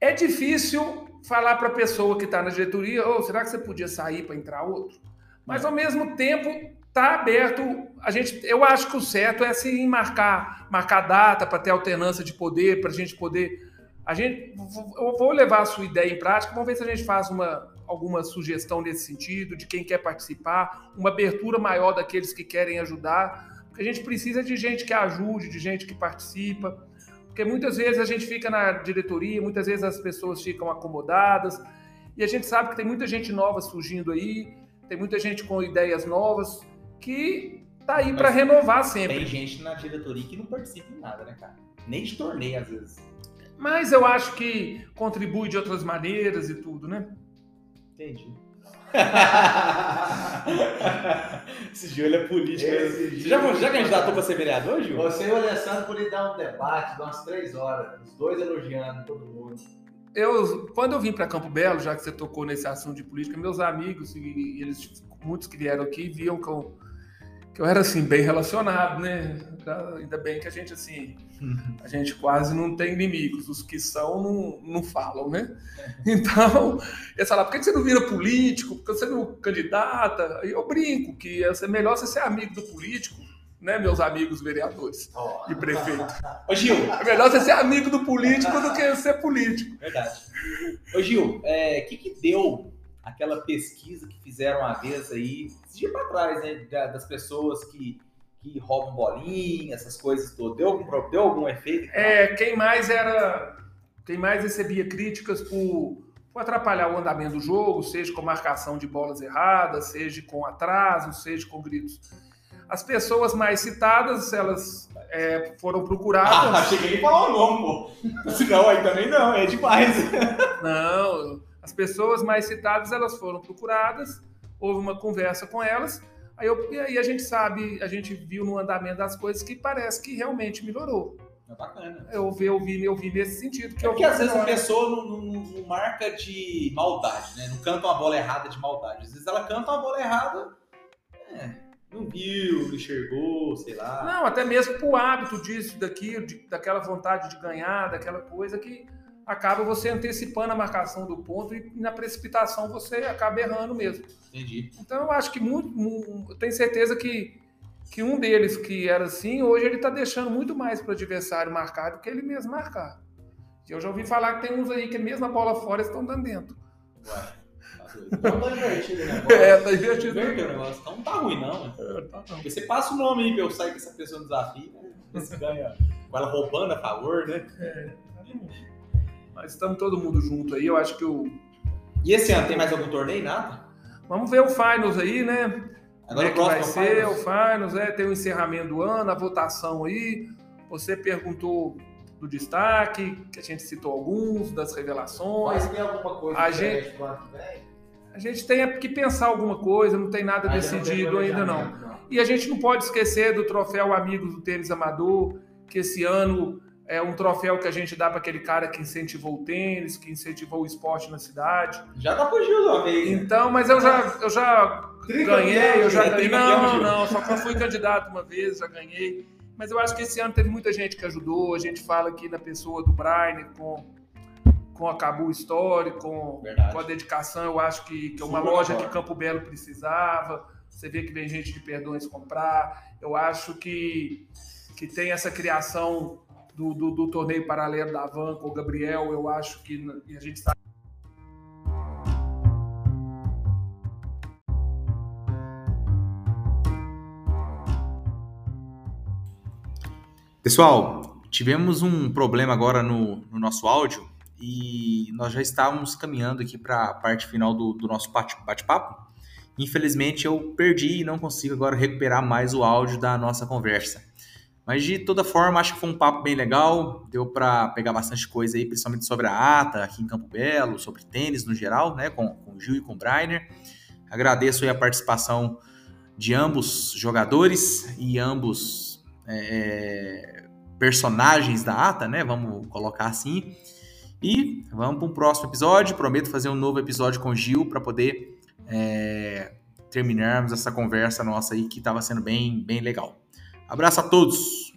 É difícil falar para a pessoa que está na diretoria, oh, será que você podia sair para entrar outro? Mas ao mesmo tempo está aberto. A gente, eu acho que o certo é assim marcar, marcar data para ter alternância de poder, para a gente poder. A gente, eu vou levar a sua ideia em prática. Vamos ver se a gente faz uma, alguma sugestão nesse sentido, de quem quer participar, uma abertura maior daqueles que querem ajudar, porque a gente precisa de gente que ajude, de gente que participa, porque muitas vezes a gente fica na diretoria, muitas vezes as pessoas ficam acomodadas, e a gente sabe que tem muita gente nova surgindo aí, tem muita gente com ideias novas, que tá aí para renovar sempre. Tem gente na diretoria que não participa em nada, né, cara? Nem de torneio, às vezes. Mas eu acho que contribui de outras maneiras e tudo, né? Entendi. Esse Gil é político. Esse Você já, já candidatou para ser vereador, Gil? Você e o Alessandro podem dar um debate de umas três horas, os dois elogiando todo mundo. Eu, quando eu vim para Campo Belo, já que você tocou nesse assunto de política, meus amigos, e eles, muitos que vieram aqui, viam que eu que eu era assim bem relacionado, né? Ainda bem que a gente assim, a gente quase não tem inimigos, os que são não, não falam, né? Então, eles falaram, por que você não vira político? Por que você não candidata? E eu brinco que é melhor você ser amigo do político, né, meus amigos vereadores oh. e prefeito. Ô Gil, é melhor você ser amigo do político do que ser político. Verdade. Ô Gil, o é, que que deu aquela pesquisa que fizeram uma vez aí, dia para trás, né, das pessoas que, que roubam bolinha, essas coisas todas. Deu algum, deu algum efeito? É, quem mais era. Quem mais recebia críticas por, por atrapalhar o andamento do jogo, seja com marcação de bolas erradas, seja com atraso, seja com gritos. As pessoas mais citadas, elas é, foram procuradas. Ah, achei que ele falou o nome, pô. Senão aí também não, é demais. Não, as pessoas mais citadas elas foram procuradas, houve uma conversa com elas, aí, eu, e aí a gente sabe, a gente viu no andamento das coisas que parece que realmente melhorou. É bacana. Eu vi, eu vi, eu vi nesse sentido. Que é porque às vezes a pessoa não, não, não, marca de maldade, né? Não canta uma bola errada de maldade. Às vezes ela canta uma bola errada, é, não viu, não enxergou, sei lá. Não, até mesmo por hábito disso, daquilo, de, daquela vontade de ganhar, daquela coisa que acaba você antecipando a marcação do ponto e na precipitação você acaba errando mesmo. Entendi. Então eu acho que muito, muito eu tenho certeza que, que um deles que era assim, hoje ele está deixando muito mais para o adversário marcar do que ele mesmo marcar. Eu já ouvi falar que tem uns aí que mesmo a bola fora estão dando dentro. Ué. Então tá invertido, né? É, tá invertido. o negócio. Então não tá ruim, não, né? É, tá não. Porque você passa o nome aí pra eu sair com essa pessoa no desafio, né? Você ganha com ela roubando a favor, né? É, mas estamos todo mundo junto aí. Eu acho que o. E esse ano tem mais algum torneio? Nada? Vamos ver o Finals aí, né? Agora Como é que vai ser o Finals, é, tem o encerramento do ano, a votação aí. Você perguntou do destaque, que a gente citou alguns, das revelações. Mas tem alguma coisa a gente, a gente tem que pensar alguma coisa, não tem nada decidido não tem ainda não. não. E a gente não pode esquecer do troféu Amigos do Tênis Amador, que esse ano é um troféu que a gente dá para aquele cara que incentivou o tênis, que incentivou o esporte na cidade. Já tá fugindo uma vez. Então, mas eu já, eu já ganhei, eu já ganhei. Não, não, só fui candidato uma vez, já ganhei. Mas eu acho que esse ano teve muita gente que ajudou. A gente fala aqui na pessoa do Brian com, com a Cabu Story, com, com a dedicação, eu acho que, que é uma Super loja que Campo Belo precisava. Você vê que vem gente de Perdões comprar. Eu acho que, que tem essa criação do, do, do torneio paralelo da Van com o Gabriel. Eu acho que a gente está Pessoal, tivemos um problema agora no, no, nosso áudio e nós já estávamos caminhando aqui para a parte final do, do nosso bate-papo. Infelizmente eu perdi e não consigo agora recuperar mais o áudio da nossa conversa. Mas de toda forma, acho que foi um papo bem legal, deu para pegar bastante coisa aí, principalmente sobre a ata aqui em Campo Belo, sobre tênis no geral, né, com, com o Gil e com o Brainer. Agradeço aí a participação de ambos jogadores e ambos é, é personagens da ata, né? Vamos colocar assim. E vamos para um próximo episódio. Prometo fazer um novo episódio com o Gil para poder é, terminarmos essa conversa nossa aí que estava sendo bem, bem legal. Abraço a todos!